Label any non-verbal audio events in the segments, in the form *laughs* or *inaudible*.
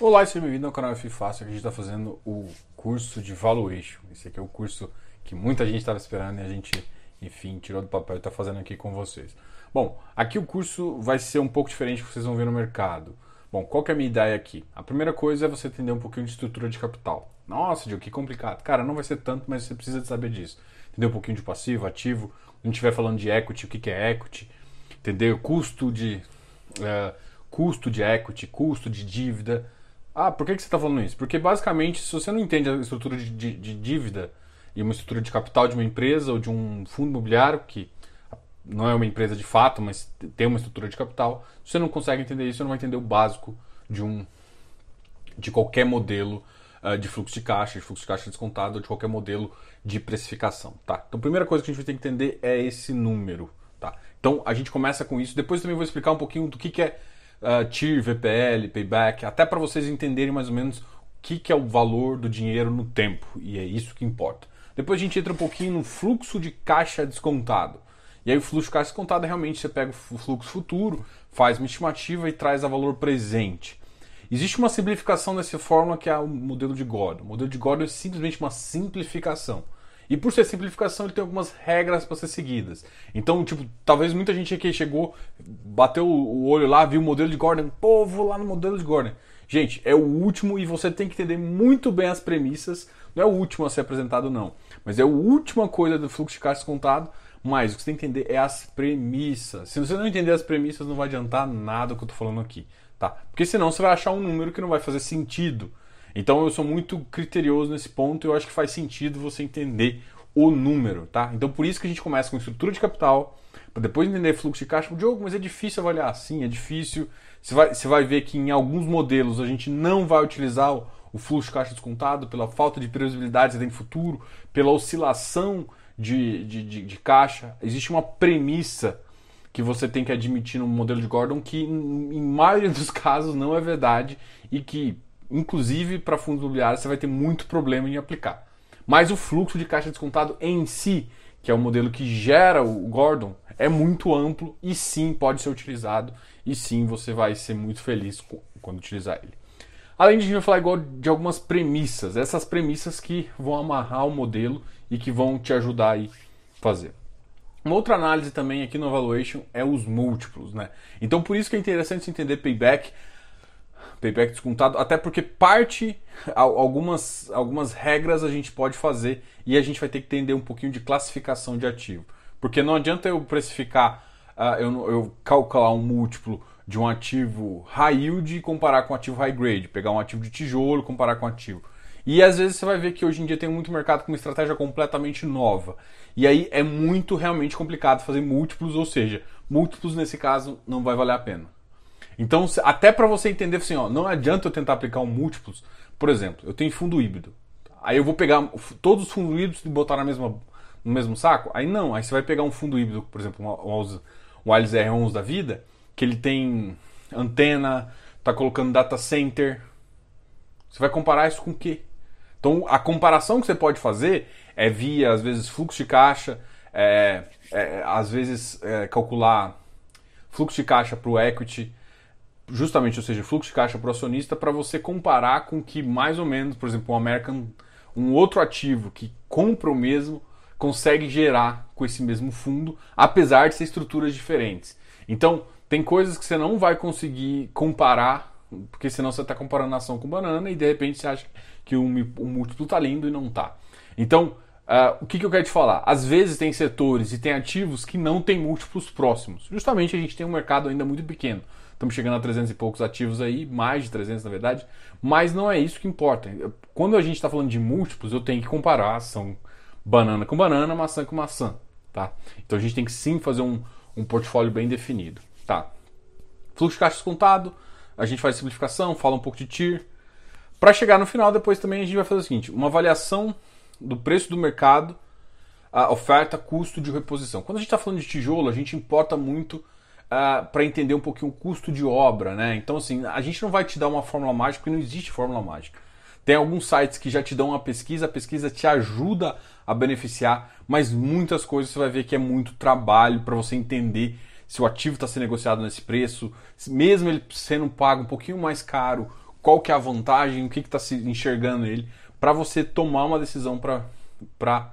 Olá e seja bem-vindo ao canal F Fácil, que a gente está fazendo o curso de Valuation. Esse aqui é o curso que muita gente estava esperando e a gente, enfim, tirou do papel e está fazendo aqui com vocês. Bom, aqui o curso vai ser um pouco diferente do que vocês vão ver no mercado. Bom, qual que é a minha ideia aqui? A primeira coisa é você entender um pouquinho de estrutura de capital. Nossa, Diogo, que complicado. Cara, não vai ser tanto, mas você precisa saber disso. Entender um pouquinho de passivo, ativo. Quando estiver falando de equity, o que, que é equity. Entender o custo de, uh, custo de equity, custo de dívida ah, por que, que você está falando isso? Porque basicamente, se você não entende a estrutura de, de, de, dívida e uma estrutura de capital de uma empresa ou de um fundo imobiliário, que não é uma empresa de fato, mas tem uma estrutura de capital, se você não consegue entender isso, você não vai entender o básico de um de qualquer modelo uh, de fluxo de caixa, de fluxo de caixa descontado, ou de qualquer modelo de precificação, tá? Então, a primeira coisa que a gente ter que entender é esse número, tá? Então, a gente começa com isso. Depois também vou explicar um pouquinho do que, que é uh, TIR, VPL, Payback, até para vocês entenderem mais ou menos o que, que é o valor do dinheiro no tempo, e é isso que importa. Depois a gente entra um pouquinho no fluxo de caixa descontado. E aí o fluxo de caixa descontado é realmente você pega o fluxo futuro, faz uma estimativa e traz a valor presente. Existe uma simplificação dessa fórmula que é o modelo de Gordon. O modelo de Gordon é simplesmente uma simplificação. E por ser simplificação, ele tem algumas regras para ser seguidas. Então, tipo, talvez muita gente aqui chegou, bateu o olho lá, viu o modelo de Gordon, pô, vou lá no modelo de Gordon. Gente, é o último e você tem que entender muito bem as premissas. Não é o último a ser apresentado, não. Mas é a última coisa do fluxo de caixa descontado. Mas o que você tem que entender é as premissas. Se você não entender as premissas, não vai adiantar nada o que eu estou falando aqui. Tá? Porque senão você vai achar um número que não vai fazer sentido. Então eu sou muito criterioso nesse ponto e eu acho que faz sentido você entender o número, tá? Então por isso que a gente começa com estrutura de capital, para depois entender fluxo de caixa. O jogo, mas é difícil avaliar. Sim, é difícil. Você vai, você vai ver que em alguns modelos a gente não vai utilizar o, o fluxo de caixa descontado pela falta de previsibilidade dentro do futuro, pela oscilação de, de, de, de caixa. Existe uma premissa que você tem que admitir no modelo de Gordon que em, em maioria dos *laughs* casos não é verdade e que inclusive para fundos imobiliários você vai ter muito problema em aplicar. Mas o fluxo de caixa descontado em si, que é o modelo que gera o Gordon, é muito amplo e sim pode ser utilizado e sim você vai ser muito feliz quando utilizar ele. Além de a gente vai falar igual de algumas premissas, essas premissas que vão amarrar o modelo e que vão te ajudar a fazer. Uma outra análise também aqui no Evaluation é os múltiplos, né? Então por isso que é interessante entender payback, payback descontado, até porque parte, algumas, algumas regras a gente pode fazer e a gente vai ter que entender um pouquinho de classificação de ativo. Porque não adianta eu precificar, uh, eu, eu calcular um múltiplo de um ativo high yield e comparar com um ativo high grade, pegar um ativo de tijolo e comparar com um ativo. E às vezes você vai ver que hoje em dia tem muito mercado com uma estratégia completamente nova. E aí é muito realmente complicado fazer múltiplos, ou seja, múltiplos nesse caso não vai valer a pena. Então, até para você entender assim, ó, não adianta eu tentar aplicar um múltiplos. Por exemplo, eu tenho fundo híbrido. Aí eu vou pegar todos os fundos híbridos e botar na mesma, no mesmo saco? Aí não, aí você vai pegar um fundo híbrido, por exemplo, um, um Alice R11 da vida, que ele tem antena, tá colocando data center. Você vai comparar isso com o quê? Então, a comparação que você pode fazer é via, às vezes, fluxo de caixa, é, é, às vezes, é, calcular fluxo de caixa para o equity, justamente, ou seja, fluxo de caixa para o acionista, para você comparar com que mais ou menos, por exemplo, um American, um outro ativo que compra o mesmo, consegue gerar com esse mesmo fundo, apesar de ser estruturas diferentes. Então, tem coisas que você não vai conseguir comparar, porque senão você está comparando ação com banana e de repente você acha que o, o múltiplo está lindo e não está. Então, uh, o que, que eu quero te falar? Às vezes tem setores e tem ativos que não têm múltiplos próximos. Justamente a gente tem um mercado ainda muito pequeno. Estamos chegando a 300 e poucos ativos aí, mais de 300 na verdade, mas não é isso que importa. Quando a gente está falando de múltiplos, eu tenho que comparar ação banana com banana, maçã com maçã, tá? Então a gente tem que sim fazer um, um portfólio bem definido, tá? Fluxo de caixa descontado, a gente faz simplificação, fala um pouco de TIR. Para chegar no final, depois também a gente vai fazer o seguinte: uma avaliação do preço do mercado, a oferta, custo de reposição. Quando a gente está falando de tijolo, a gente importa muito uh, para entender um pouquinho o custo de obra, né? Então, assim, a gente não vai te dar uma fórmula mágica, porque não existe fórmula mágica. Tem alguns sites que já te dão uma pesquisa, a pesquisa te ajuda a beneficiar, mas muitas coisas você vai ver que é muito trabalho para você entender se o ativo está sendo negociado nesse preço, mesmo ele sendo pago um pouquinho mais caro, qual que é a vantagem, o que está se enxergando ele, para você tomar uma decisão para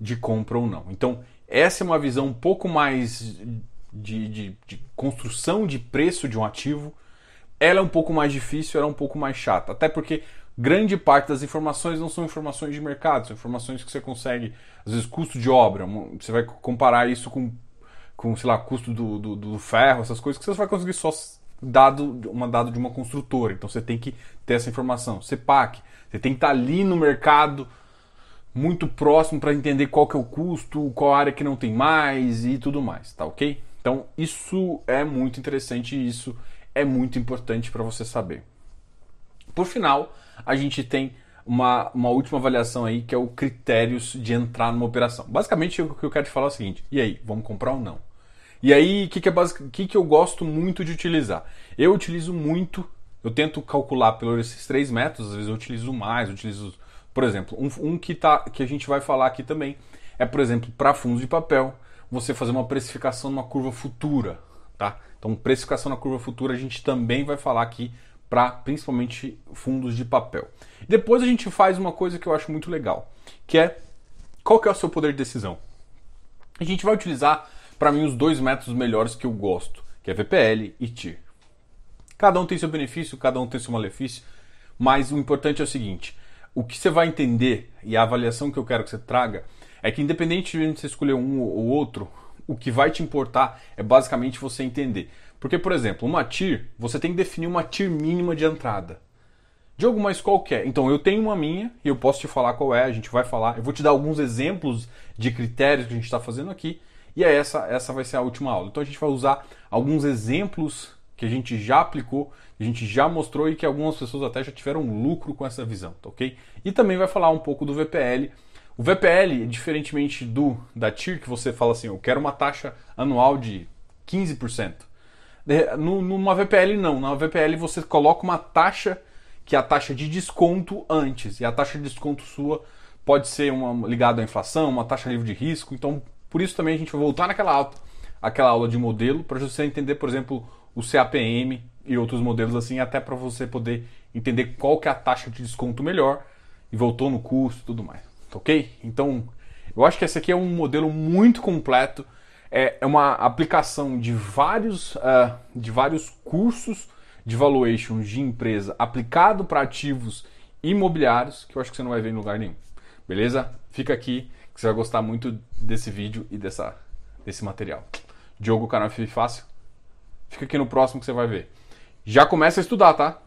de compra ou não. Então, essa é uma visão um pouco mais de, de, de, construção de preço de um ativo. Ela é um pouco mais difícil, ela é um pouco mais chata. Até porque grande parte das informações não são informações de mercado, são informações que você consegue, às vezes, custo de obra. Você vai comparar isso com, com sei lá, custo do, do, do ferro, essas coisas que você vai conseguir só dado uma dado de uma construtora. Então você tem que ter essa informação. CEPAC, você tem que estar ali no mercado muito próximo para entender qual que é o custo, qual área que não tem mais e tudo mais, tá ok? Então isso é muito interessante e isso é muito importante para você saber. Por final, a gente tem uma, uma última avaliação aí que é o critérios de entrar numa operação. Basicamente o que eu quero te falar é o seguinte: e aí, vamos comprar ou não? E aí, o que, que, é basic... que, que eu gosto muito de utilizar? Eu utilizo muito, eu tento calcular pelos esses três métodos, às vezes eu utilizo mais, eu utilizo, por exemplo, um, um que, tá, que a gente vai falar aqui também é, por exemplo, para fundos de papel, você fazer uma precificação numa curva futura, tá? Então, precificação na curva futura a gente também vai falar aqui para principalmente fundos de papel. Depois a gente faz uma coisa que eu acho muito legal, que é qual que é o seu poder de decisão. A gente vai utilizar para mim, os dois métodos melhores que eu gosto, que é VPL e TIR. Cada um tem seu benefício, cada um tem seu malefício, mas o importante é o seguinte: o que você vai entender e a avaliação que eu quero que você traga é que, independente de você escolher um ou outro, o que vai te importar é basicamente você entender. Porque, por exemplo, uma TIR, você tem que definir uma TIR mínima de entrada. De alguma qualquer. Então, eu tenho uma minha e eu posso te falar qual é, a gente vai falar. Eu vou te dar alguns exemplos de critérios que a gente está fazendo aqui. E é essa, essa vai ser a última aula. Então a gente vai usar alguns exemplos que a gente já aplicou, que a gente já mostrou e que algumas pessoas até já tiveram lucro com essa visão, tá ok? E também vai falar um pouco do VPL. O VPL, diferentemente do da TIR, que você fala assim, eu quero uma taxa anual de 15%. No, numa VPL não, na VPL você coloca uma taxa que é a taxa de desconto antes, e a taxa de desconto sua pode ser uma ligada à inflação, uma taxa livre de risco, então por isso também a gente vai voltar naquela aula, aquela aula de modelo para você entender, por exemplo, o CAPM e outros modelos assim, até para você poder entender qual que é a taxa de desconto melhor e voltou no custo e tudo mais. Ok? Então, eu acho que esse aqui é um modelo muito completo. É, é uma aplicação de vários, uh, de vários cursos de valuation de empresa aplicado para ativos imobiliários que eu acho que você não vai ver em lugar nenhum. Beleza? Fica aqui que você vai gostar muito desse vídeo e dessa, desse material. Diogo, canal Fácil. Fica aqui no próximo que você vai ver. Já começa a estudar, tá?